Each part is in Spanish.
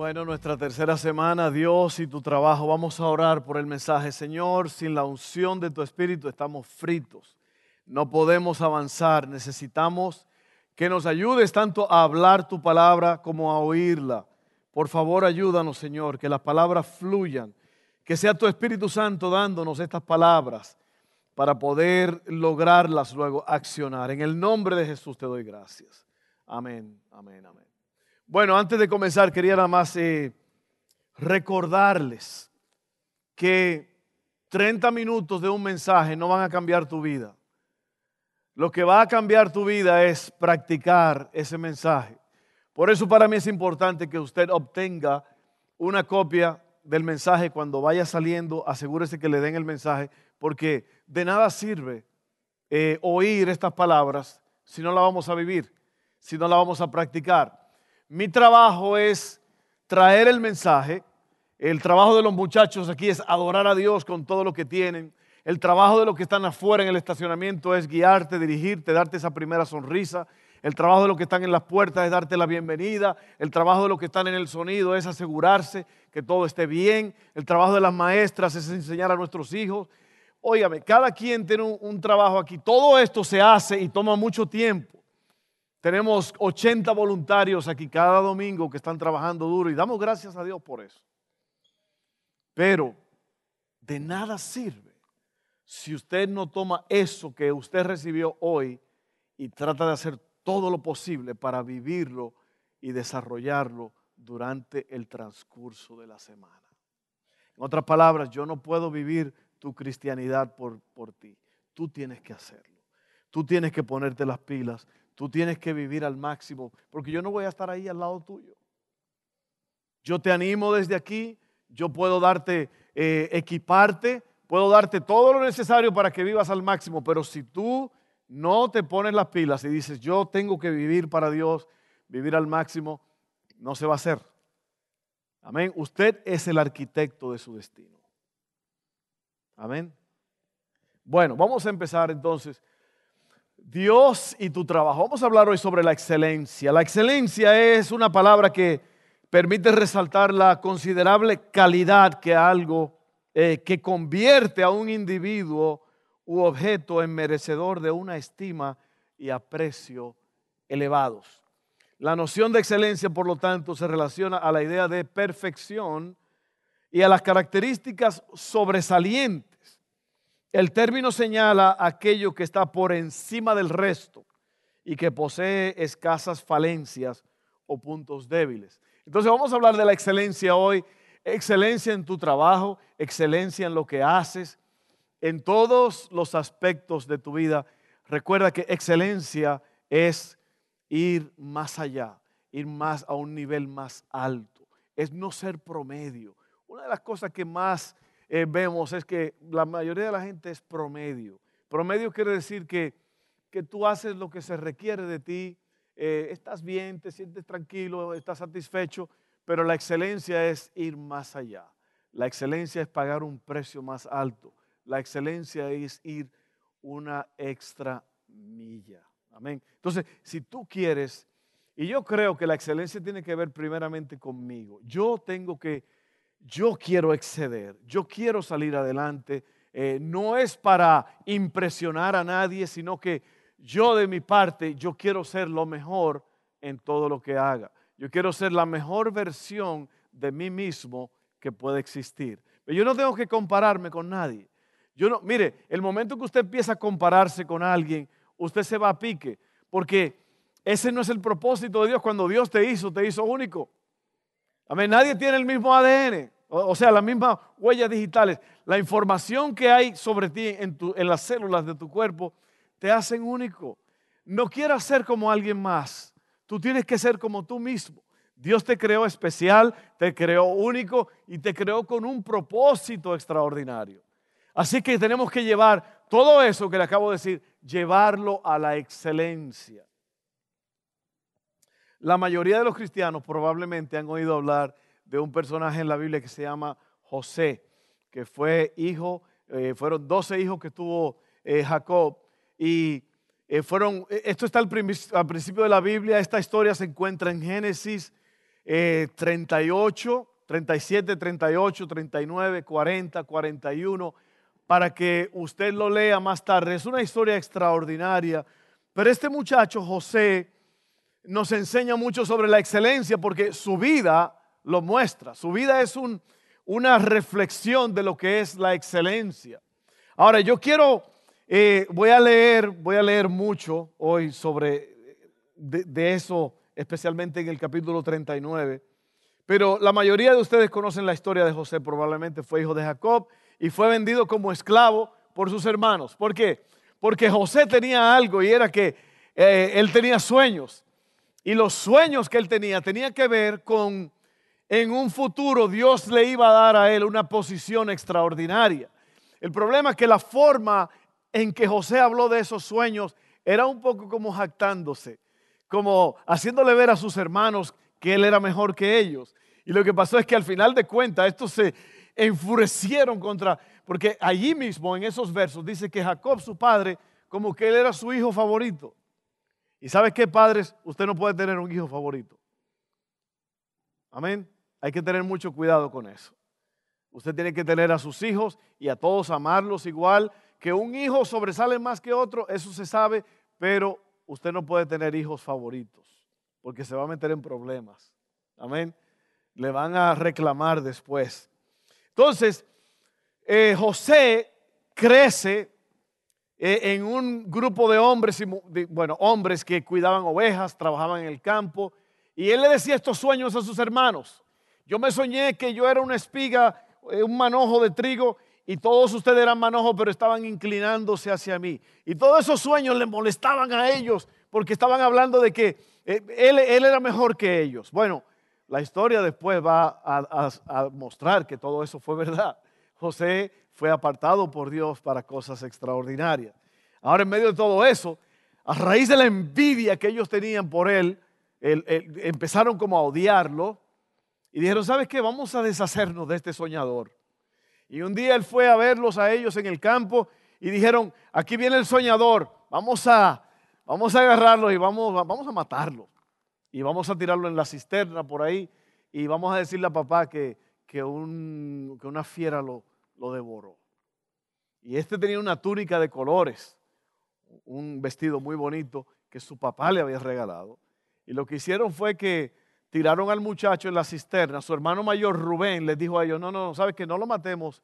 Bueno, nuestra tercera semana, Dios y tu trabajo. Vamos a orar por el mensaje. Señor, sin la unción de tu Espíritu estamos fritos. No podemos avanzar. Necesitamos que nos ayudes tanto a hablar tu palabra como a oírla. Por favor, ayúdanos, Señor, que las palabras fluyan. Que sea tu Espíritu Santo dándonos estas palabras para poder lograrlas luego accionar. En el nombre de Jesús te doy gracias. Amén, amén, amén. Bueno, antes de comenzar, quería nada más eh, recordarles que 30 minutos de un mensaje no van a cambiar tu vida. Lo que va a cambiar tu vida es practicar ese mensaje. Por eso para mí es importante que usted obtenga una copia del mensaje cuando vaya saliendo. Asegúrese que le den el mensaje porque de nada sirve eh, oír estas palabras si no la vamos a vivir, si no la vamos a practicar. Mi trabajo es traer el mensaje. El trabajo de los muchachos aquí es adorar a Dios con todo lo que tienen. El trabajo de los que están afuera en el estacionamiento es guiarte, dirigirte, darte esa primera sonrisa. El trabajo de los que están en las puertas es darte la bienvenida. El trabajo de los que están en el sonido es asegurarse que todo esté bien. El trabajo de las maestras es enseñar a nuestros hijos. Óigame, cada quien tiene un, trabajo aquí. Todo esto se hace y toma mucho tiempo. Tenemos 80 voluntarios aquí cada domingo que están trabajando duro y damos gracias a Dios por eso. Pero de nada sirve si usted no toma eso que usted recibió hoy y trata de hacer todo lo posible para vivirlo y desarrollarlo durante el transcurso de la semana. En otras palabras, yo no puedo vivir tu cristianidad por, por ti. Tú tienes que hacerlo. Tú tienes que ponerte las pilas. Tú tienes que vivir al máximo, porque yo no voy a estar ahí al lado tuyo. Yo te animo desde aquí. Yo puedo darte, eh, equiparte, puedo darte todo lo necesario para que vivas al máximo, pero si tú no te pones las pilas y dices, yo tengo que vivir para Dios, vivir al máximo, no se va a hacer. Amén. Usted es el arquitecto de su destino. Amén. Bueno, vamos a empezar entonces. Dios y tu trabajo. Vamos a hablar hoy sobre la excelencia. La excelencia es una palabra que permite resaltar la considerable calidad que algo eh, que convierte a un individuo u objeto en merecedor de una estima y aprecio elevados. La noción de excelencia, por lo tanto, se relaciona a la idea de perfección y a las características sobresalientes. El término señala aquello que está por encima del resto y que posee escasas falencias o puntos débiles. Entonces vamos a hablar de la excelencia hoy, excelencia en tu trabajo, excelencia en lo que haces, en todos los aspectos de tu vida. Recuerda que excelencia es ir más allá, ir más a un nivel más alto, es no ser promedio, una de las cosas que más eh, vemos es que la mayoría de la gente es promedio. Promedio quiere decir que, que tú haces lo que se requiere de ti, eh, estás bien, te sientes tranquilo, estás satisfecho, pero la excelencia es ir más allá. La excelencia es pagar un precio más alto. La excelencia es ir una extra milla. Amén. Entonces, si tú quieres, y yo creo que la excelencia tiene que ver primeramente conmigo, yo tengo que yo quiero exceder, yo quiero salir adelante. Eh, no es para impresionar a nadie, sino que yo de mi parte, yo quiero ser lo mejor en todo lo que haga. Yo quiero ser la mejor versión de mí mismo que puede existir. Pero yo no tengo que compararme con nadie. Yo no, mire, el momento que usted empieza a compararse con alguien, usted se va a pique, porque ese no es el propósito de Dios. Cuando Dios te hizo, te hizo único. Amén. Nadie tiene el mismo ADN, o, sea, las mismas huellas digitales. La información que hay sobre ti en, en las células de tu cuerpo te hacen único. No quieras ser como alguien más. Tú tienes que ser como tú mismo. Dios te creó especial, te creó único y te creó con un propósito extraordinario. Así que tenemos que llevar todo eso que le acabo de decir, llevarlo a la excelencia. La mayoría de los cristianos probablemente han oído hablar de un personaje en la Biblia que se llama José, que fue hijo, eh, fueron 12 hijos que tuvo eh, Jacob y eh, fueron, esto está al, principio de la Biblia, esta historia se encuentra en Génesis 38, 37, 38, 39, 40, 41, para que usted lo lea más tarde. Es una historia extraordinaria, pero este muchacho, José, nos enseña mucho sobre la excelencia porque su vida lo muestra. Su vida es una reflexión de lo que es la excelencia. Ahora, yo quiero, eh, voy a leer, voy a leer mucho hoy sobre de, eso, especialmente en el capítulo 39. Pero la mayoría de ustedes conocen la historia de José, probablemente fue hijo de Jacob y fue vendido como esclavo por sus hermanos. ¿Por qué? Porque José tenía algo y era que eh, él tenía sueños. Y los sueños que él tenía tenían que ver con en un futuro Dios le iba a dar a él una posición extraordinaria. El problema es que la forma en que José habló de esos sueños era un poco como jactándose, como haciéndole ver a sus hermanos que él era mejor que ellos. Y lo que pasó es que al final de cuentas estos se enfurecieron contra, porque allí mismo en esos versos dice que Jacob, su padre, como que él era su hijo favorito. ¿Y sabe qué, padres? Usted no puede tener un hijo favorito. Amén. Hay que tener mucho cuidado con eso. Usted tiene que tener a sus hijos y a todos amarlos igual. Que un hijo sobresale más que otro, eso se sabe, pero usted no puede tener hijos favoritos porque se va a meter en problemas. Amén. Le van a reclamar después. Entonces, eh, José crece en un grupo de hombres, bueno, hombres que cuidaban ovejas, trabajaban en el campo, y él le decía estos sueños a sus hermanos. Yo me soñé que yo era una espiga, eh, un manojo de trigo, y todos ustedes eran manojos, pero estaban inclinándose hacia mí. Y todos esos sueños le molestaban a ellos, porque estaban hablando de que eh, él, era mejor que ellos. Bueno, la historia después va a mostrar que todo eso fue verdad. José fue apartado por Dios para cosas extraordinarias. Ahora, en medio de todo eso, a raíz de la envidia que ellos tenían por él, empezaron como a odiarlo y dijeron, ¿sabes qué? Vamos a deshacernos de este soñador. Y un día él fue a verlos a ellos en el campo y dijeron, aquí viene el soñador, vamos a, vamos a agarrarlo y vamos, vamos a matarlo. Y vamos a tirarlo en la cisterna por ahí y vamos a decirle a papá que, que, un, que una fiera lo, lo devoró. Y este tenía una túnica de colores, un vestido muy bonito que su papá le había regalado. Y lo que hicieron fue que tiraron al muchacho en la cisterna. Su hermano mayor Rubén les dijo a ellos, no, no, sabes que no lo matemos,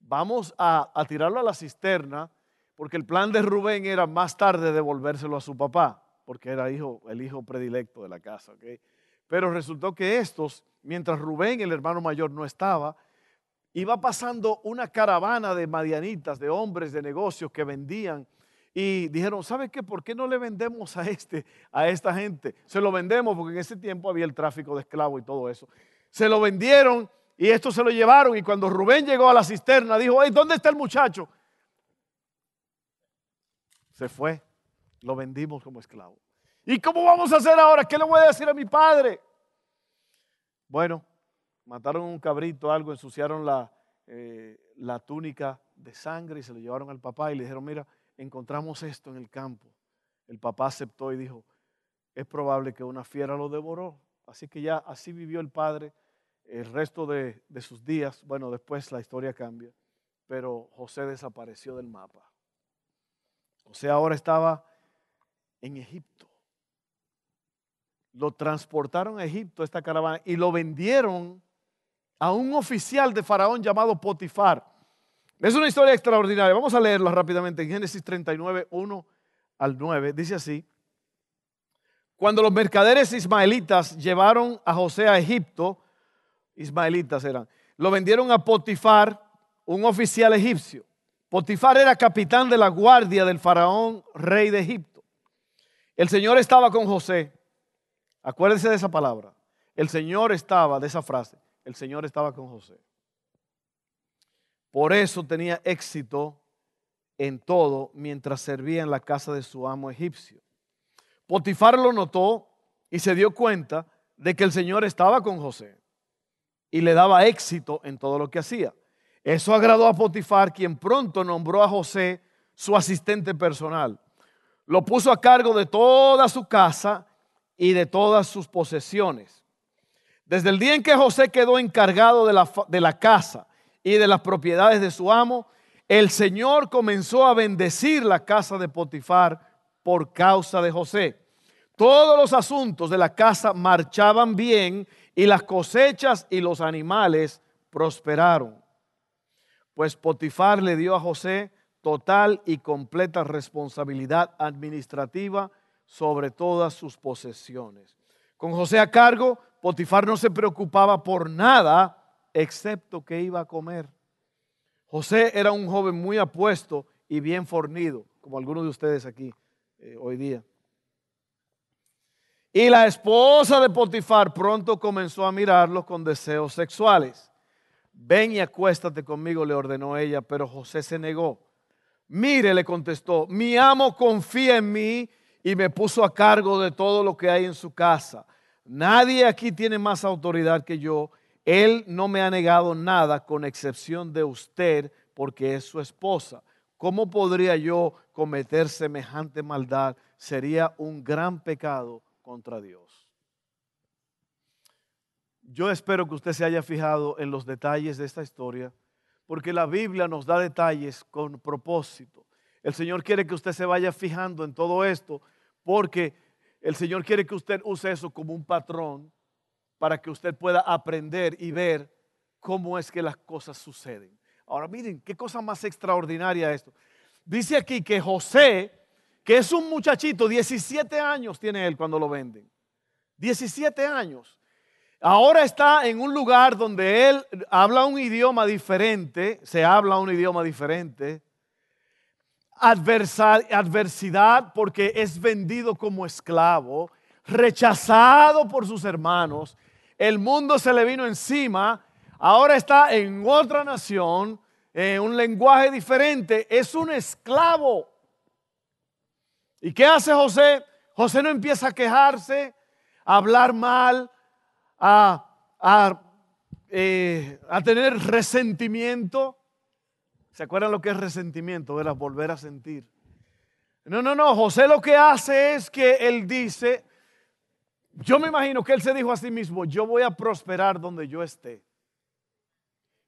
vamos a, tirarlo a la cisterna, porque el plan de Rubén era más tarde devolvérselo a su papá, porque era hijo, el hijo predilecto de la casa. Pero resultó que estos, mientras Rubén, el hermano mayor, no estaba, iba pasando una caravana de madianitas, de hombres de negocios que vendían. Y dijeron, ¿sabe qué? ¿Por qué no le vendemos a este, a esta gente? Se lo vendemos porque en ese tiempo había el tráfico de esclavos y todo eso. Se lo vendieron y esto se lo llevaron. Y cuando Rubén llegó a la cisterna, dijo, ¿dónde está el muchacho? Se fue. Lo vendimos como esclavo. ¿Y cómo vamos a hacer ahora? ¿Qué le voy a decir a mi padre? Bueno, mataron un cabrito, algo, ensuciaron la, eh, la túnica de sangre y se lo llevaron al papá y le dijeron, mira, encontramos esto en el campo. El papá aceptó y dijo, es probable que una fiera lo devoró. Así que ya así vivió el padre el resto de, de sus días. Bueno, después la historia cambia, pero José desapareció del mapa. José ahora estaba en Egipto lo transportaron a Egipto, esta caravana, y lo vendieron a un oficial de Faraón llamado Potifar. Es una historia extraordinaria. Vamos a leerla rápidamente en Génesis 39, 1 al 9. Dice así. Cuando los mercaderes ismaelitas llevaron a José a Egipto, ismaelitas eran, lo vendieron a Potifar, un oficial egipcio. Potifar era capitán de la guardia del faraón, rey de Egipto. El Señor estaba con José. Acuérdense de esa palabra. El Señor estaba, de esa frase, el Señor estaba con José. Por eso tenía éxito en todo mientras servía en la casa de su amo egipcio. Potifar lo notó y se dio cuenta de que el Señor estaba con José y le daba éxito en todo lo que hacía. Eso agradó a Potifar, quien pronto nombró a José su asistente personal. Lo puso a cargo de toda su casa y de todas sus posesiones. Desde el día en que José quedó encargado de la, de la casa y de las propiedades de su amo, el Señor comenzó a bendecir la casa de Potifar por causa de José. Todos los asuntos de la casa marchaban bien y las cosechas y los animales prosperaron. Pues Potifar le dio a José total y completa responsabilidad administrativa sobre todas sus posesiones. Con José a cargo, Potifar no se preocupaba por nada excepto que iba a comer. José era un joven muy apuesto y bien fornido, como algunos de ustedes aquí eh, hoy día. Y la esposa de Potifar pronto comenzó a mirarlo con deseos sexuales. Ven y acuéstate conmigo, le ordenó ella, pero José se negó. Mire, le contestó, mi amo confía en mí y me puso a cargo de todo lo que hay en su casa. Nadie aquí tiene más autoridad que yo. Él no me ha negado nada con excepción de usted porque es su esposa. ¿Cómo podría yo cometer semejante maldad? Sería un gran pecado contra Dios. Yo espero que usted se haya fijado en los detalles de esta historia, porque la Biblia nos da detalles con propósito. El Señor quiere que usted se vaya fijando en todo esto, porque el Señor quiere que usted use eso como un patrón para que usted pueda aprender y ver cómo es que las cosas suceden. Ahora miren, qué cosa más extraordinaria esto. Dice aquí que José que es un muchachito, 17 años tiene él cuando lo venden. 17 años. Ahora está en un lugar donde él habla un idioma diferente, se habla un idioma diferente. Adversidad porque es vendido como esclavo, rechazado por sus hermanos. El mundo se le vino encima. Ahora está en otra nación, en un lenguaje diferente. Es un esclavo. ¿Y qué hace José? José no empieza a quejarse, a hablar mal, a, eh, tener resentimiento. ¿Se acuerdan lo que es resentimiento? Era volver a sentir. No, no, no. José lo que hace es que él dice, yo me imagino que él se dijo a sí mismo, yo voy a prosperar donde yo esté.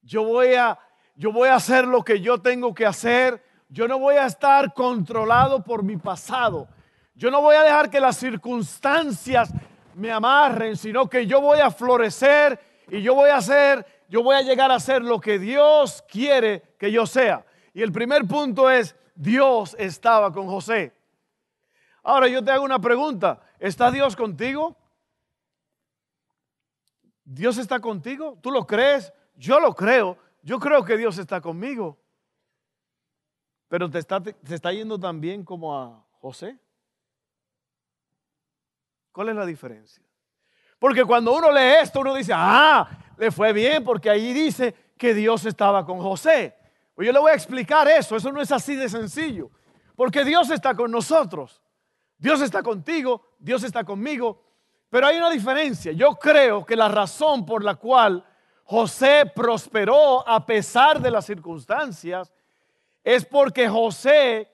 Yo voy a, yo voy a hacer lo que yo tengo que hacer yo no voy a estar controlado por mi pasado. Yo no voy a dejar que las circunstancias me amarren, sino que yo voy a florecer y yo voy a hacer, yo voy a llegar a ser lo que Dios quiere que yo sea. Y el primer punto es, Dios estaba con José. Ahora yo te hago una pregunta, ¿está Dios contigo? ¿Dios está contigo? ¿Tú lo crees? Yo lo creo. Yo creo que Dios está conmigo. Pero te está, está yendo tan bien como a José. ¿Cuál es la diferencia? Porque cuando uno lee esto, uno dice, ah, le fue bien porque ahí dice que Dios estaba con José. Pues yo le voy a explicar eso, eso no es así de sencillo. Porque Dios está con nosotros. Dios está contigo, Dios está conmigo. Pero hay una diferencia. Yo creo que la razón por la cual José prosperó a pesar de las circunstancias es porque José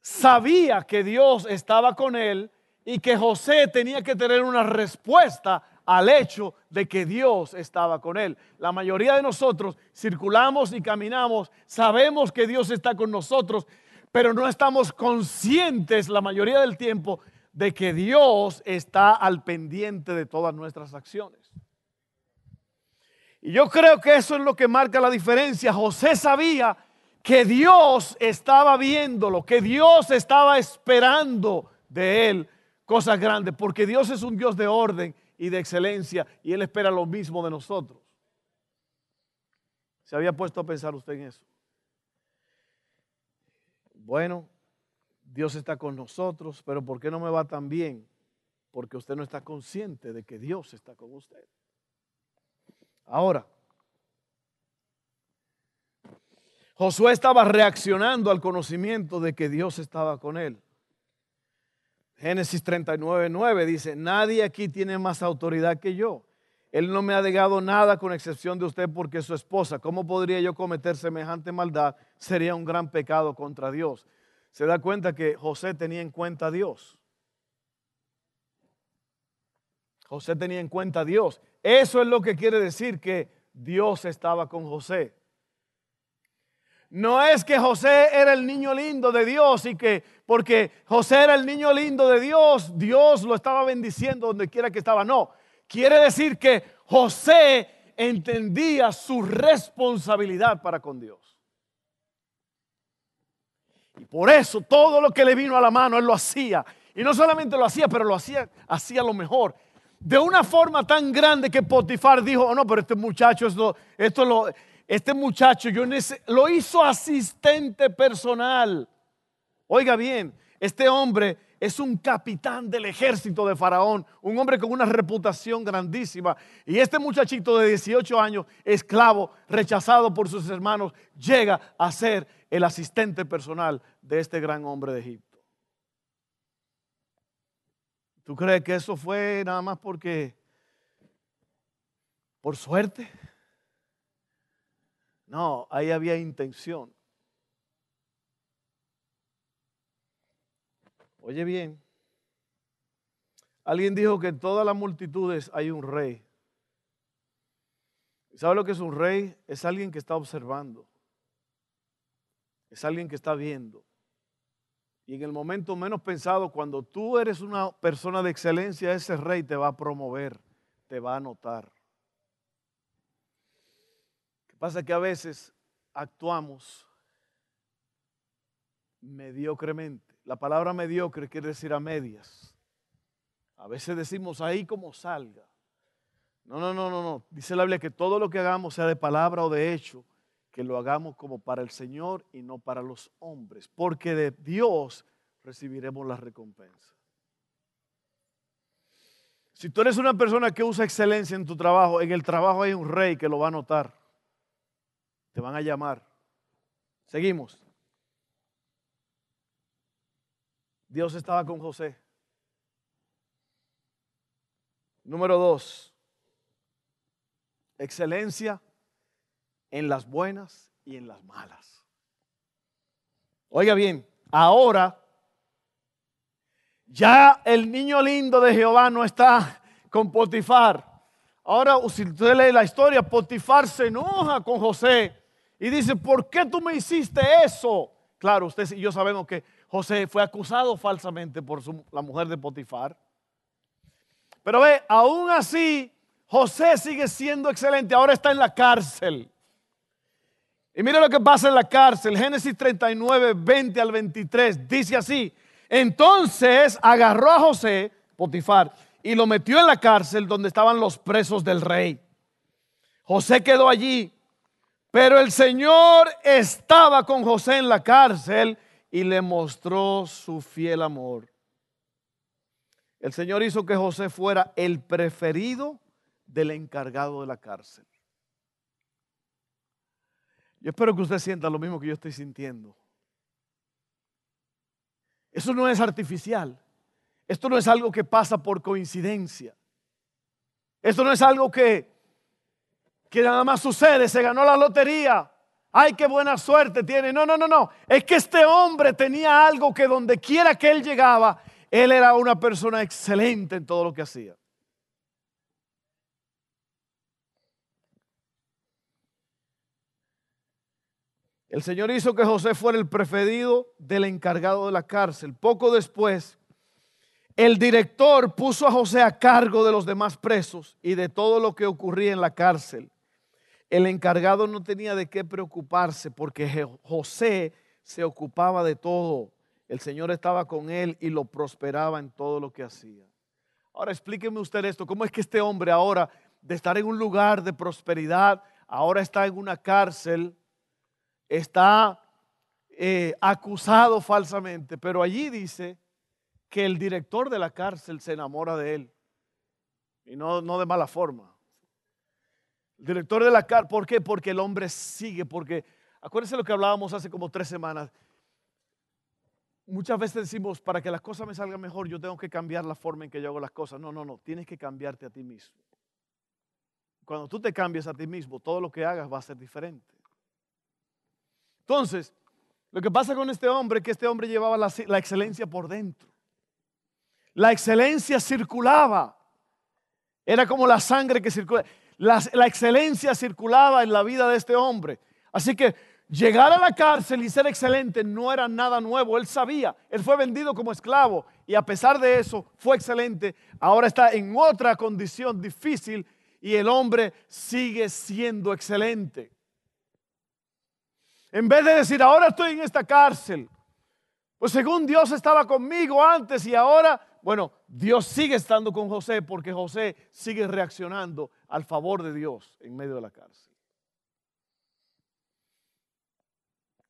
sabía que Dios estaba con él y que José tenía que tener una respuesta al hecho de que Dios estaba con él. La mayoría de nosotros circulamos y caminamos, sabemos que Dios está con nosotros, pero no estamos conscientes la mayoría del tiempo de que Dios está al pendiente de todas nuestras acciones. Y yo creo que eso es lo que marca la diferencia. José sabía que Dios estaba viéndolo, que Dios estaba esperando de él cosas grandes, porque Dios es un Dios de orden y de excelencia y Él espera lo mismo de nosotros. ¿Se había puesto a pensar usted en eso? Bueno, Dios está con nosotros, pero ¿por qué no me va tan bien? Porque usted no está consciente de que Dios está con usted. Ahora, Josué estaba reaccionando al conocimiento de que Dios estaba con él. Génesis 39, 9 dice, nadie aquí tiene más autoridad que yo. Él no me ha negado nada con excepción de usted porque es su esposa. ¿Cómo podría yo cometer semejante maldad? Sería un gran pecado contra Dios. Se da cuenta que José tenía en cuenta a Dios. José tenía en cuenta a Dios. Eso es lo que quiere decir que Dios estaba con José. No es que José era el niño lindo de Dios y que porque José era el niño lindo de Dios, Dios lo estaba bendiciendo donde quiera que estaba. No, quiere decir que José entendía su responsabilidad para con Dios. Y por eso todo lo que le vino a la mano, él lo hacía. Y no solamente lo hacía, pero lo hacía, hacía lo mejor. De una forma tan grande que Potifar dijo, oh no, pero este muchacho, esto, esto lo, este muchacho yo lo hizo asistente personal. Oiga bien, este hombre es un capitán del ejército de Faraón, un hombre con una reputación grandísima. Y este muchachito de 18 años, esclavo, rechazado por sus hermanos, llega a ser el asistente personal de este gran hombre de Egipto. ¿Tú crees que eso fue nada más porque, por suerte? No, ahí había intención. Oye bien, alguien dijo que en todas las multitudes hay un rey. ¿Sabe lo que es un rey? Es alguien que está observando. Es alguien que está viendo. Y en el momento menos pensado, cuando tú eres una persona de excelencia, ese rey te va a promover, te va a notar. Pasa que a veces actuamos mediocremente. La palabra mediocre quiere decir a medias. A veces decimos ahí como salga. No, no, no, no, no. Dice la Biblia que todo lo que hagamos, sea de palabra o de hecho, que lo hagamos como para el Señor y no para los hombres, porque de Dios recibiremos la recompensa. Si tú eres una persona que usa excelencia en tu trabajo, en el trabajo hay un rey que lo va a notar. Te van a llamar. Seguimos. Dios estaba con José. Número dos, excelencia en las buenas y en las malas. Oiga bien, ahora ya el niño lindo de Jehová no está con Potifar. Ahora, si usted lee la historia, Potifar se enoja con José y dice, ¿por qué tú me hiciste eso? Claro, usted y yo sabemos que José fue acusado falsamente por la mujer de Potifar. Pero ve, aún así, José sigue siendo excelente. Ahora está en la cárcel. Y mire lo que pasa en la cárcel. Génesis 39, 20 al 23. Dice así. Entonces agarró a José, Potifar, y lo metió en la cárcel donde estaban los presos del rey. José quedó allí pero el Señor estaba con José en la cárcel y le mostró su fiel amor. El Señor hizo que José fuera el preferido del encargado de la cárcel. Yo espero que usted sienta lo mismo que yo estoy sintiendo. Eso no es artificial. Esto no es algo que pasa por coincidencia. Esto no es algo que que nada más sucede, se ganó la lotería. Ay, qué buena suerte tiene. No, no, no, no. Es que este hombre tenía algo que donde quiera que él llegaba, él era una persona excelente en todo lo que hacía. El Señor hizo que José fuera el preferido del encargado de la cárcel. Poco después, el director puso a José a cargo de los demás presos y de todo lo que ocurría en la cárcel el encargado no tenía de qué preocuparse porque José se ocupaba de todo. El Señor estaba con él y lo prosperaba en todo lo que hacía. Ahora explíqueme usted esto, ¿cómo es que este hombre ahora de estar en un lugar de prosperidad, ahora está en una cárcel, está eh, acusado falsamente, pero allí dice que el director de la cárcel se enamora de él y no, no de mala forma director de la cárcel, ¿por qué? Porque el hombre sigue, porque Acuérdense lo que hablábamos hace como tres semanas. Muchas veces decimos, para que las cosas me salgan mejor, yo tengo que cambiar la forma en que yo hago las cosas. No, no, no, tienes que cambiarte a ti mismo. Cuando tú te cambias a ti mismo, todo lo que hagas va a ser diferente. Entonces, lo que pasa con este hombre es que este hombre llevaba la excelencia por dentro. La excelencia circulaba. Era como la sangre que circula. La, la, excelencia circulaba en la vida de este hombre. Así que llegar a la cárcel y ser excelente no era nada nuevo. Él sabía. Él fue vendido como esclavo y a pesar de eso fue excelente. Ahora está en otra condición difícil y el hombre sigue siendo excelente. En vez de decir, ahora estoy en esta cárcel, pues según Dios estaba conmigo antes y ahora, bueno, Dios sigue estando con José porque José sigue reaccionando al favor de Dios en medio de la cárcel.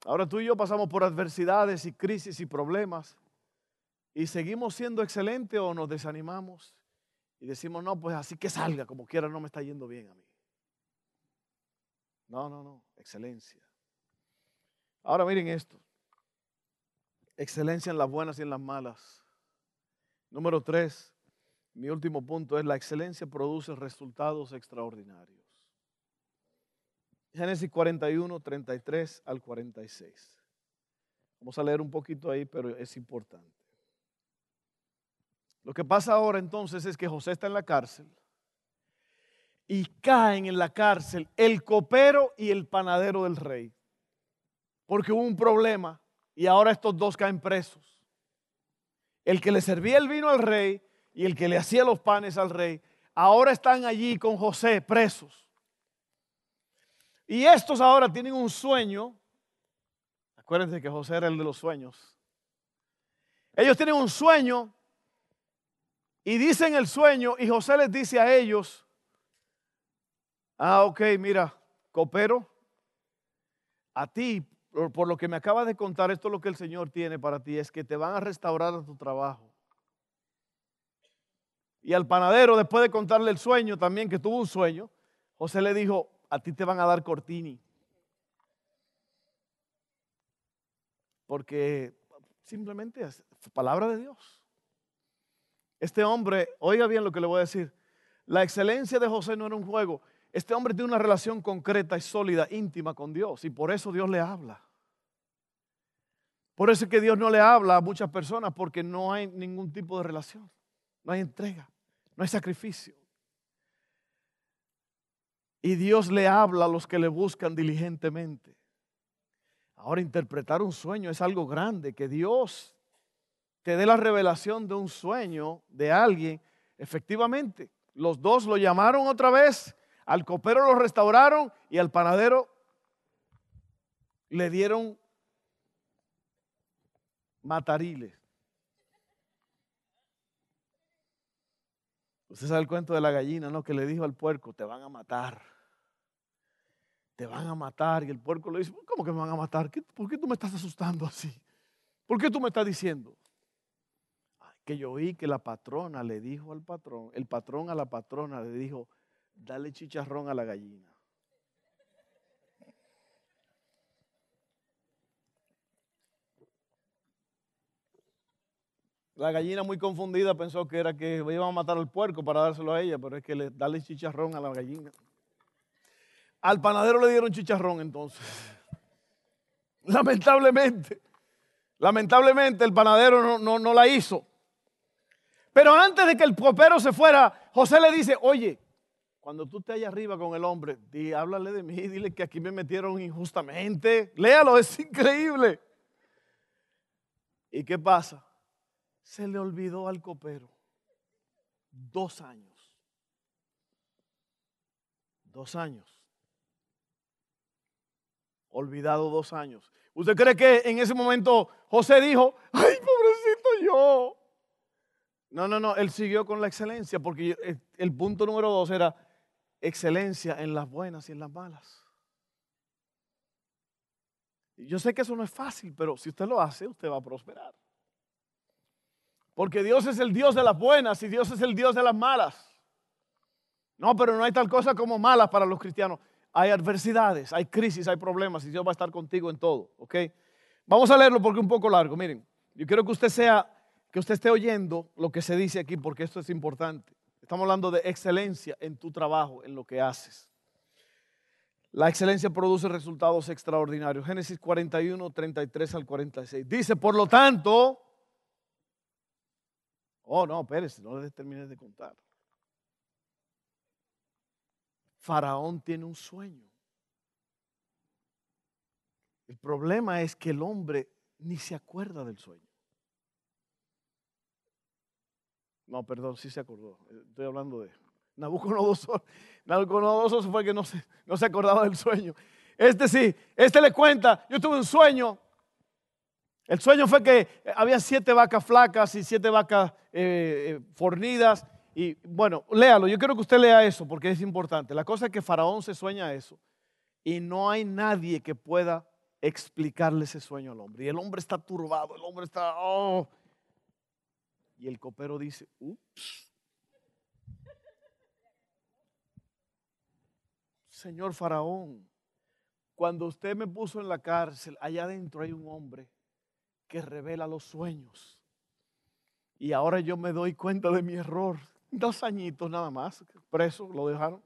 Ahora tú y yo pasamos por adversidades y crisis y problemas y seguimos siendo excelentes o nos desanimamos y decimos, no, pues así que salga como quiera, no me está yendo bien a mí. No, no, no, excelencia. Ahora miren esto. Excelencia en las buenas y en las malas. Número tres, mi último punto es la excelencia produce resultados extraordinarios. Génesis 41, 33 al 46. Vamos a leer un poquito ahí, pero es importante. Lo que pasa ahora entonces es que José está en la cárcel y caen en la cárcel el copero y el panadero del rey porque hubo un problema y ahora estos dos caen presos. El que le servía el vino al rey y el que le hacía los panes al rey, ahora están allí con José presos. Y estos ahora tienen un sueño. Acuérdense que José era el de los sueños. Ellos tienen un sueño y dicen el sueño y José les dice a ellos, ah, ok, mira, copero, a ti por lo que me acabas de contar, esto es lo que el Señor tiene para ti, es que te van a restaurar a tu trabajo. Y al panadero, después de contarle el sueño también, que tuvo un sueño, José le dijo, a ti te van a dar cortini. Porque simplemente es palabra de Dios. Este hombre, oiga bien lo que le voy a decir, la excelencia de José no era un juego, este hombre tiene una relación concreta y sólida, íntima con Dios y por eso Dios le habla. Por eso es que Dios no le habla a muchas personas porque no hay ningún tipo de relación, no hay entrega, no hay sacrificio. Y Dios le habla a los que le buscan diligentemente. Ahora interpretar un sueño es algo grande, que Dios te dé la revelación de un sueño de alguien. Efectivamente, los dos lo llamaron otra vez al copero lo restauraron y al panadero le dieron matariles. Usted sabe el cuento de la gallina, ¿no? Que le dijo al puerco, te van a matar. Te van a matar. Y el puerco le dice, ¿cómo que me van a matar? ¿Por qué tú me estás asustando así? ¿Por qué tú me estás diciendo? que yo oí que la patrona le dijo al patrón, el patrón a la patrona le dijo, dale chicharrón a la gallina. La gallina muy confundida pensó que era que iban a matar al puerco para dárselo a ella, pero es que le dale chicharrón a la gallina. Al panadero le dieron chicharrón entonces. Lamentablemente. Lamentablemente el panadero no, no, no la hizo. Pero antes de que el copero se fuera, José le dice, oye, cuando tú estés allá arriba con el hombre, di, háblale de mí, dile que aquí me metieron injustamente. Léalo, es increíble. ¿Y qué pasa? Se le olvidó al copero. Dos años. Dos años. Olvidado dos años. ¿Usted cree que en ese momento José dijo, ay, pobrecito yo? No, no, no, él siguió con la excelencia porque el punto número dos era, excelencia en las buenas y en las malas. Yo sé que eso no es fácil, pero si usted lo hace, usted va a prosperar. Porque Dios es el Dios de las buenas y Dios es el Dios de las malas. No, pero no hay tal cosa como malas para los cristianos. hay adversidades, hay crisis, hay problemas y Dios va a estar contigo en todo, ¿ok? Vamos a leerlo porque es un poco largo. Miren, yo quiero que usted sea, que usted esté oyendo lo que se dice aquí porque esto es importante. Estamos hablando de excelencia en tu trabajo, en lo que haces. La excelencia produce resultados extraordinarios. Génesis 41, 33 al 46. Dice, por lo tanto, oh no, espérese, no le termines de contar. Faraón tiene un sueño. El problema es que el hombre ni se acuerda del sueño. No, perdón, sí se acordó. Estoy hablando de Nabucodonosor. Nabucodonosor fue que no se, no se acordaba del sueño. Este sí, este le cuenta, yo tuve un sueño. El sueño fue que había siete vacas flacas y siete vacas eh, eh, fornidas. Y bueno, léalo, yo quiero que usted lea eso porque es importante. La cosa es que Faraón se sueña eso y no hay nadie que pueda explicarle ese sueño al hombre. Y el hombre está turbado, el hombre está, oh. Y el copero dice, ups. Señor Faraón, cuando usted me puso en la cárcel, allá adentro hay un hombre que revela los sueños. Y ahora yo me doy cuenta de mi error. Dos añitos nada más, preso, lo dejaron.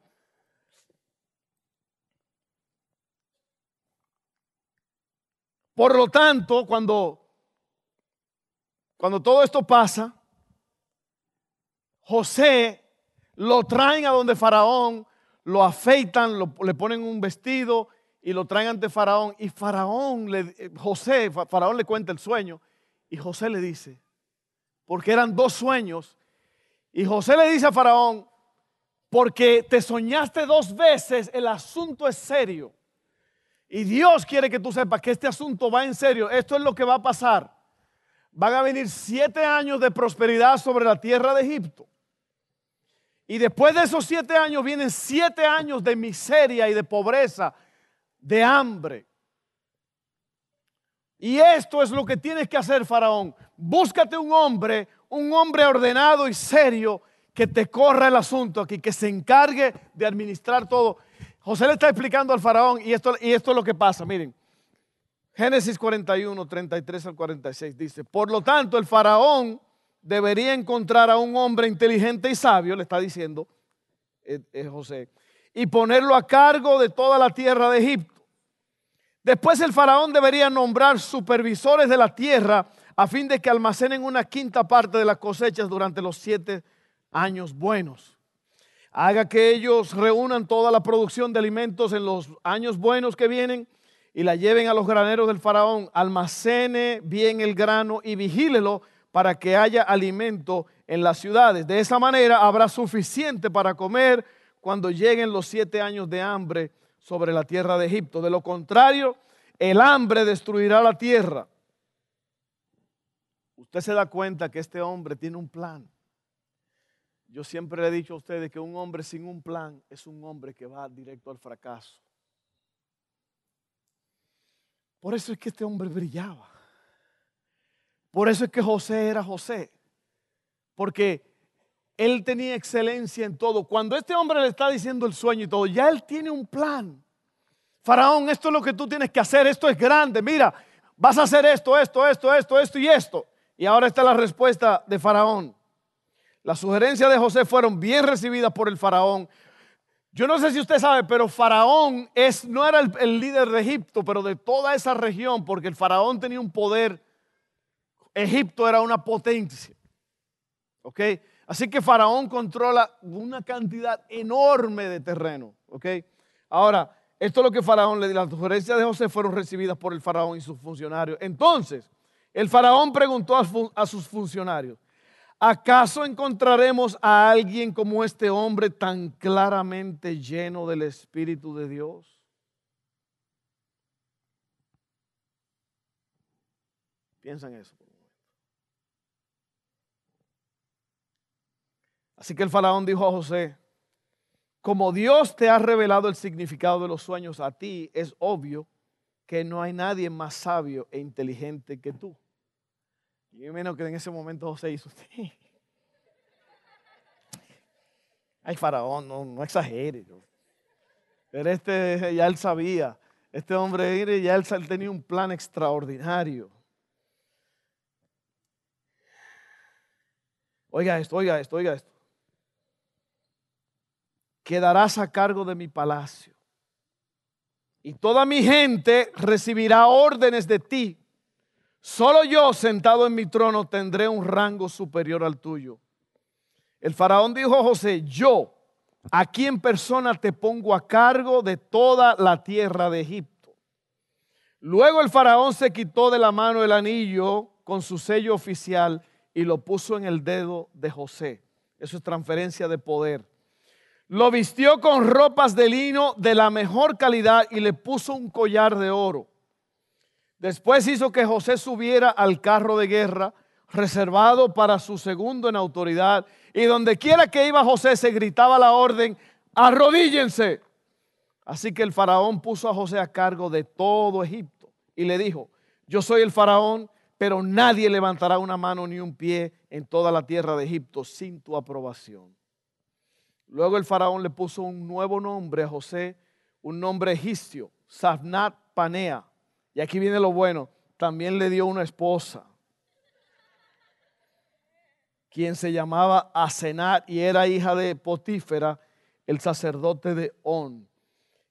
Por lo tanto, cuando, cuando todo esto pasa, José lo traen a donde Faraón, lo afeitan, le ponen un vestido y lo traen ante Faraón. Y Faraón, le, José, Faraón le cuenta el sueño y José le dice, porque eran dos sueños, y José le dice a Faraón, porque te soñaste dos veces, el asunto es serio. Y Dios quiere que tú sepas que este asunto va en serio. Esto es lo que va a pasar. Van a venir siete años de prosperidad sobre la tierra de Egipto. Y después de esos siete años vienen siete años de miseria y de pobreza, de hambre. Y esto es lo que tienes que hacer, Faraón. Búscate un hombre, un hombre ordenado y serio que te corra el asunto aquí, que se encargue de administrar todo. José le está explicando al faraón y esto, y esto es lo que pasa. Miren, Génesis 41, 33 al 46 dice, por lo tanto el faraón debería encontrar a un hombre inteligente y sabio, le está diciendo eh, eh, José, y ponerlo a cargo de toda la tierra de Egipto. Después el faraón debería nombrar supervisores de la tierra a fin de que almacenen una quinta parte de las cosechas durante los siete años buenos haga que ellos reúnan toda la producción de alimentos en los años buenos que vienen y la lleven a los graneros del faraón, almacene bien el grano y vigílelo para que haya alimento en las ciudades. De esa manera habrá suficiente para comer cuando lleguen los siete años de hambre sobre la tierra de Egipto. De lo contrario, el hambre destruirá la tierra. Usted se da cuenta que este hombre tiene un plan. Yo siempre le he dicho a ustedes que un hombre sin un plan es un hombre que va directo al fracaso. Por eso es que este hombre brillaba. Por eso es que José era José. Porque él tenía excelencia en todo. Cuando este hombre le está diciendo el sueño y todo, ya él tiene un plan. Faraón, esto es lo que tú tienes que hacer, esto es grande, mira, vas a hacer esto, esto, esto, esto, esto y esto. Y ahora está la respuesta de Faraón. Las sugerencias de José fueron bien recibidas por el faraón. Yo no sé si usted sabe, pero Faraón es, no era el, líder de Egipto, pero de toda esa región, porque el Faraón tenía un poder. Egipto era una potencia. ¿Ok? Así que Faraón controla una cantidad enorme de terreno. ¿Ok? Ahora, esto es lo que Faraón le dio. Las sugerencias de José fueron recibidas por el Faraón y sus funcionarios. Entonces, el Faraón preguntó a sus funcionarios, ¿Acaso encontraremos a alguien como este hombre tan claramente lleno del Espíritu de Dios? Piensa en eso. Así que el faraón dijo a José, como Dios te ha revelado el significado de los sueños a ti, es obvio que no hay nadie más sabio e inteligente que tú. Y menos que en ese momento José hizo, sí. Ay, faraón, no, no exagere. Pero este ya él sabía. Este hombre ya él tenía un plan extraordinario. Oiga esto, oiga esto, oiga esto. Quedarás a cargo de mi palacio. Y toda mi gente recibirá órdenes de ti. Solo yo sentado en mi trono tendré un rango superior al tuyo. El faraón dijo a José, yo Aquí en persona te pongo a cargo de toda la tierra de Egipto. Luego el faraón se quitó de la mano el anillo con su sello oficial y lo puso en el dedo de José. Eso es transferencia de poder. Lo vistió con ropas de lino de la mejor calidad y le puso un collar de oro. Después hizo que José subiera al carro de guerra reservado para su segundo en autoridad y donde quiera que iba José se gritaba la orden, arrodíllense. Así que el faraón puso a José a cargo de todo Egipto y le dijo, yo soy el faraón, pero nadie levantará una mano ni un pie en toda la tierra de Egipto sin tu aprobación. Luego el faraón le puso un nuevo nombre a José, un nombre egipcio, Safnat Panea. Y aquí viene lo bueno, también le dio una esposa quien se llamaba Asenat y era hija de Potífera, el sacerdote de On.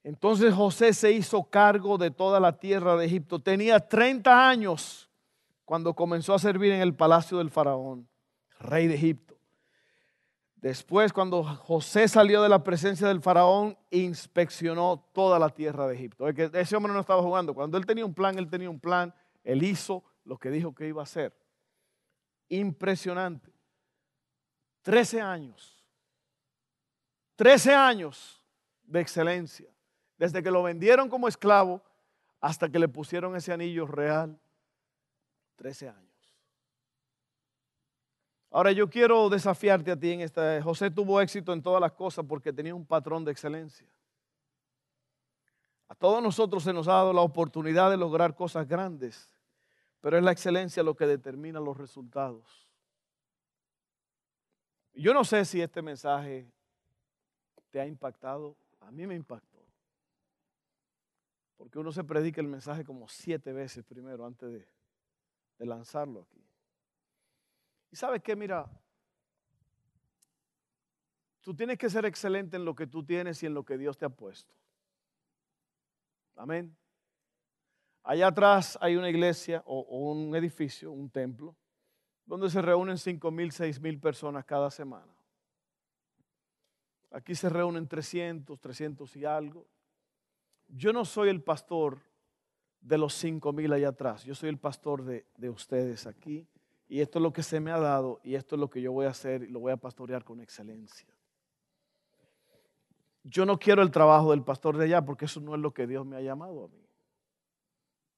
Entonces José se hizo cargo de toda la tierra de Egipto. Tenía 30 años cuando comenzó a servir en el palacio del faraón, rey de Egipto. Después, cuando José salió de la presencia del faraón, inspeccionó toda la tierra de Egipto. Ese hombre no estaba jugando. Cuando él tenía un plan, él tenía un plan. Él hizo lo que dijo que iba a hacer. Impresionante. Trece años. Trece años de excelencia. Desde que lo vendieron como esclavo hasta que le pusieron ese anillo real. Trece años. Ahora yo quiero desafiarte a ti en esta. José tuvo éxito en todas las cosas porque tenía un patrón de excelencia. A todos nosotros se nos ha dado la oportunidad de lograr cosas grandes, pero es la excelencia lo que determina los resultados. Yo no sé si este mensaje te ha impactado. A mí me impactó. Porque uno se predica el mensaje como siete veces primero antes de, lanzarlo aquí. Y sabes qué, mira, tú tienes que ser excelente en lo que tú tienes y en lo que Dios te ha puesto. Amén. Allá atrás hay una iglesia o un edificio, un templo donde se reúnen 5 mil, 6 mil personas cada semana. Aquí se reúnen 300, 300 y algo. Yo no soy el pastor de los 5 mil allá atrás, yo soy el pastor de, de ustedes aquí. Y esto es lo que se me ha dado y esto es lo que yo voy a hacer y lo voy a pastorear con excelencia. Yo no quiero el trabajo del pastor de allá porque eso no es lo que Dios me ha llamado a mí.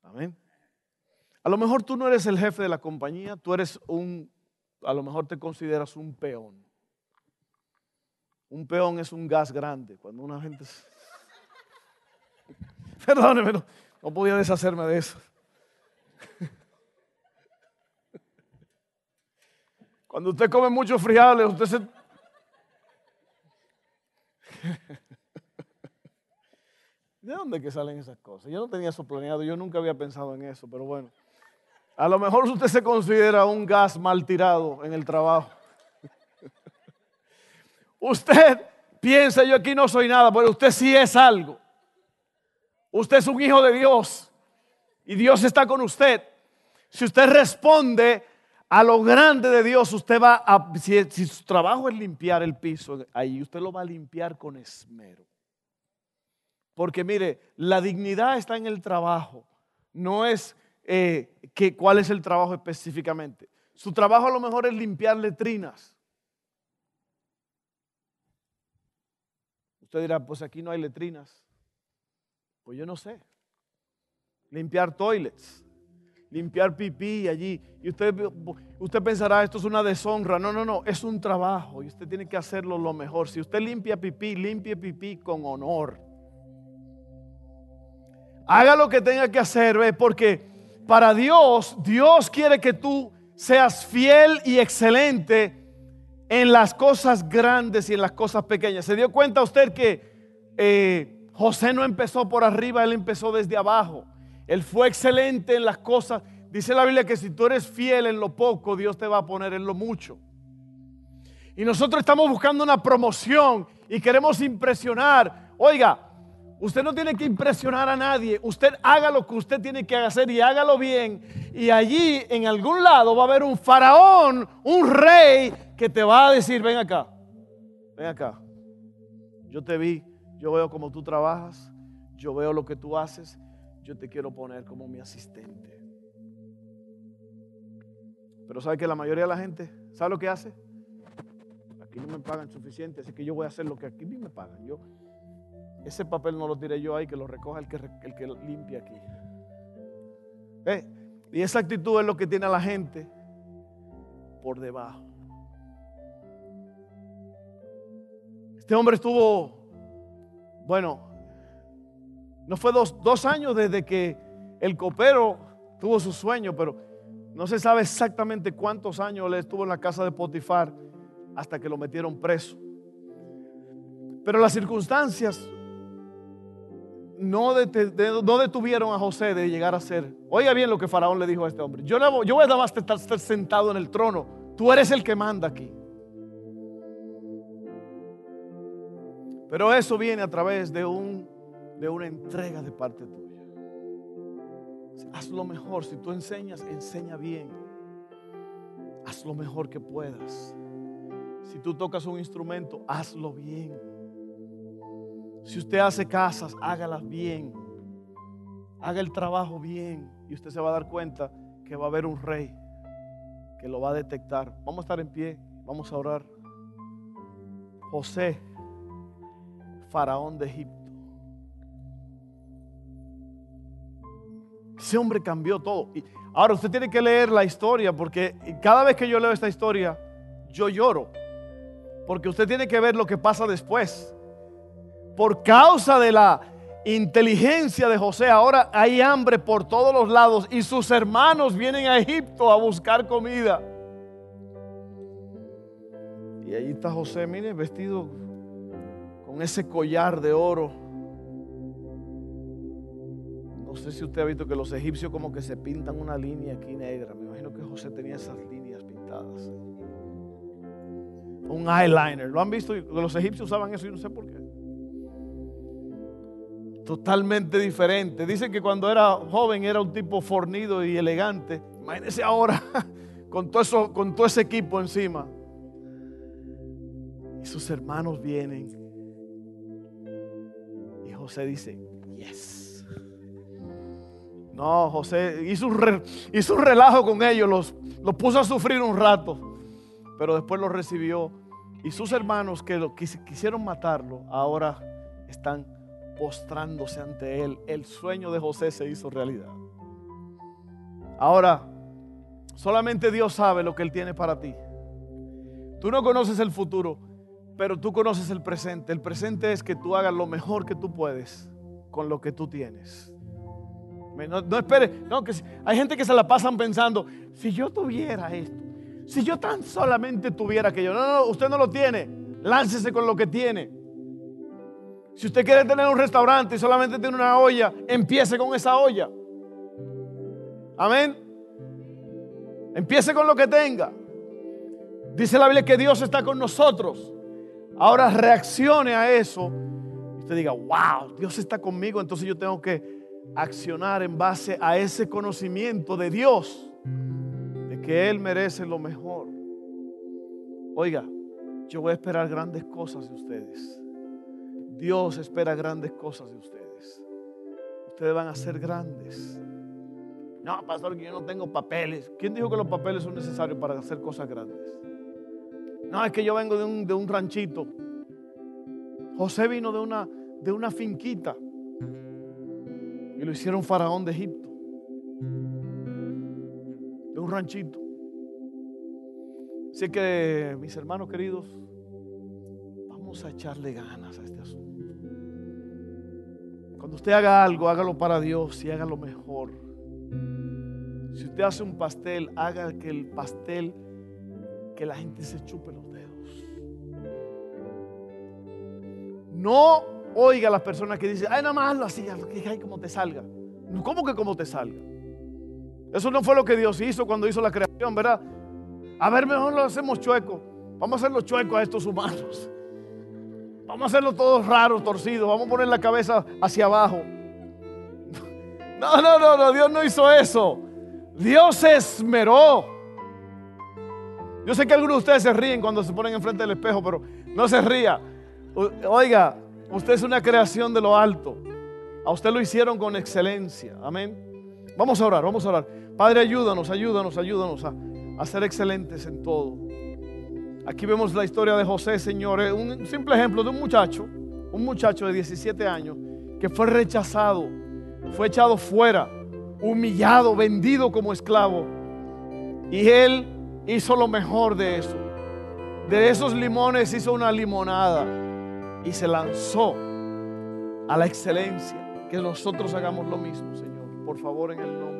Amén. A lo mejor tú no eres el jefe de la compañía, tú eres un, a lo mejor te consideras un peón. Un peón es un gas grande. Cuando una gente... Perdóneme, no, no podía deshacerme de eso. Cuando usted come muchos frijoles, usted se... ¿De dónde que salen esas cosas? Yo no tenía eso planeado, yo nunca había pensado en eso, pero bueno. A lo mejor usted se considera un gas mal tirado en el trabajo. Usted piensa, yo aquí no soy nada, pero usted sí es algo. Usted es un hijo de Dios y Dios está con usted. Si usted responde a lo grande de Dios, usted va a, si, su trabajo es limpiar el piso, ahí usted lo va a limpiar con esmero. Porque mire, la dignidad está en el trabajo, no es eh, cuál es el trabajo específicamente. Su trabajo a lo mejor es limpiar letrinas. Usted dirá, pues aquí no hay letrinas. Pues yo no sé. Limpiar toilets, limpiar pipí allí. Y usted, usted pensará, esto es una deshonra. No, no, no, es un trabajo y usted tiene que hacerlo lo mejor. Si usted limpia pipí, limpie pipí con honor. Haga lo que tenga que hacer, ¿ve? porque para Dios, Dios quiere que tú seas fiel y excelente en las cosas grandes y en las cosas pequeñas. ¿Se dio cuenta usted que eh, José no empezó por arriba, él empezó desde abajo. Él fue excelente en las cosas. Dice la Biblia que si tú eres fiel en lo poco, Dios te va a poner en lo mucho. Y nosotros estamos buscando una promoción y queremos impresionar. Oiga, usted no tiene que impresionar a nadie. Usted haga lo que usted tiene que hacer y hágalo bien. Y allí en algún lado va a haber un faraón, un rey que te va a decir, ven acá, ven acá. Yo te vi, yo veo cómo tú trabajas, yo veo lo que tú haces, yo te quiero poner como mi asistente. Pero ¿sabe que la mayoría de la gente, ¿sabe lo que hace? Aquí no me pagan suficiente, así que yo voy a hacer lo que aquí ni me pagan. Yo, ese papel no lo tiré yo ahí, que lo recoja el que, el que limpia aquí. ¿Eh? Y esa actitud es lo que tiene la gente por debajo. Este hombre estuvo, bueno, no fue dos, dos años desde que el copero tuvo su sueño, pero no se sabe exactamente cuántos años le estuvo en la casa de Potifar hasta que lo metieron preso. Pero las circunstancias no, detuvieron a José de llegar a ser. Oiga bien lo que Faraón le dijo a este hombre. Yo, voy a estar sentado en el trono. Tú eres el que manda aquí. Pero eso viene a través de, un, de una entrega de parte tuya. Haz lo mejor. Si tú enseñas, enseña bien. Haz lo mejor que puedas. Si tú tocas un instrumento, hazlo bien. Si usted hace casas, hágalas bien. Haga el trabajo bien. Y usted se va a dar cuenta que va a haber un rey que lo va a detectar. Vamos a estar en pie. Vamos a orar. José, faraón de Egipto. Ese hombre cambió todo. Y ahora usted tiene que leer la historia porque cada vez que yo leo esta historia, yo lloro. Porque usted tiene que ver lo que pasa después. Por causa de la inteligencia de José, ahora hay hambre por todos los lados y sus hermanos vienen a Egipto a buscar comida. Y ahí está José, mire, vestido con ese collar de oro no sé si usted ha visto que los egipcios como que se pintan una línea aquí negra. Me imagino que José tenía esas líneas pintadas. Un eyeliner. ¿Lo han visto? Los egipcios usaban eso y no sé por qué. Totalmente diferente. Dicen que cuando era joven era un tipo fornido y elegante. Imagínese ahora con todo, eso, con todo ese equipo encima. Y sus hermanos vienen. Y José dice, yes. No, José hizo un, relajo con ellos, los, puso a sufrir un rato, pero después los recibió. Y sus hermanos que, lo, quisieron matarlo, ahora están postrándose ante él. El sueño de José se hizo realidad. Ahora, solamente Dios sabe lo que Él tiene para ti. Tú no conoces el futuro, pero tú conoces el presente. El presente es que tú hagas lo mejor que tú puedes con lo que tú tienes. No, espere, no, que hay gente que se la pasan pensando, si yo tuviera esto, si yo tan solamente tuviera aquello. No, no, usted no lo tiene. Láncese con lo que tiene. Si usted quiere tener un restaurante y solamente tiene una olla, empiece con esa olla. Amén. Empiece con lo que tenga. Dice la Biblia que Dios está con nosotros. Ahora reaccione a eso. Usted diga, wow, Dios está conmigo, entonces yo tengo que accionar en base a ese conocimiento de Dios, de que Él merece lo mejor. Oiga, yo voy a esperar grandes cosas de ustedes. Dios espera grandes cosas de ustedes. Ustedes van a ser grandes. No, pastor, que yo no tengo papeles. ¿Quién dijo que los papeles son necesarios para hacer cosas grandes? No, es que yo vengo de un, de un ranchito. José vino de una, de una finquita. Y lo hicieron faraón de Egipto. De un ranchito. Así que, mis hermanos queridos, vamos a echarle ganas a este asunto. Cuando usted haga algo, hágalo para Dios y hágalo mejor. Si usted hace un pastel, haga que el pastel, que la gente se chupe los dedos. No oiga a las personas que dicen, ay, nada más hazlo así, hay como te salga. ¿Cómo que como te salga? Eso no fue lo que Dios hizo cuando hizo la creación, ¿verdad? A ver, mejor lo hacemos chueco. Vamos a hacerlo chueco a estos humanos. Vamos a hacerlo todos raros, torcidos. Vamos a poner la cabeza hacia abajo. No, no, no, no, Dios no hizo eso. Dios se esmeró. Yo sé que algunos de ustedes se ríen cuando se ponen enfrente del espejo, pero no se ría. Oiga, usted es una creación de lo alto. A usted lo hicieron con excelencia. Amén. Vamos a orar, vamos a orar. Padre, ayúdanos, ayúdanos, ayúdanos a, a ser excelentes en todo. Aquí vemos la historia de José, Señor. Un simple ejemplo de un muchacho, un muchacho de 17 años que fue rechazado, fue echado fuera, humillado, vendido como esclavo. Y él hizo lo mejor de eso. De esos limones hizo una limonada y se lanzó a la excelencia. Que nosotros hagamos lo mismo, Señor. Por favor, en el nombre.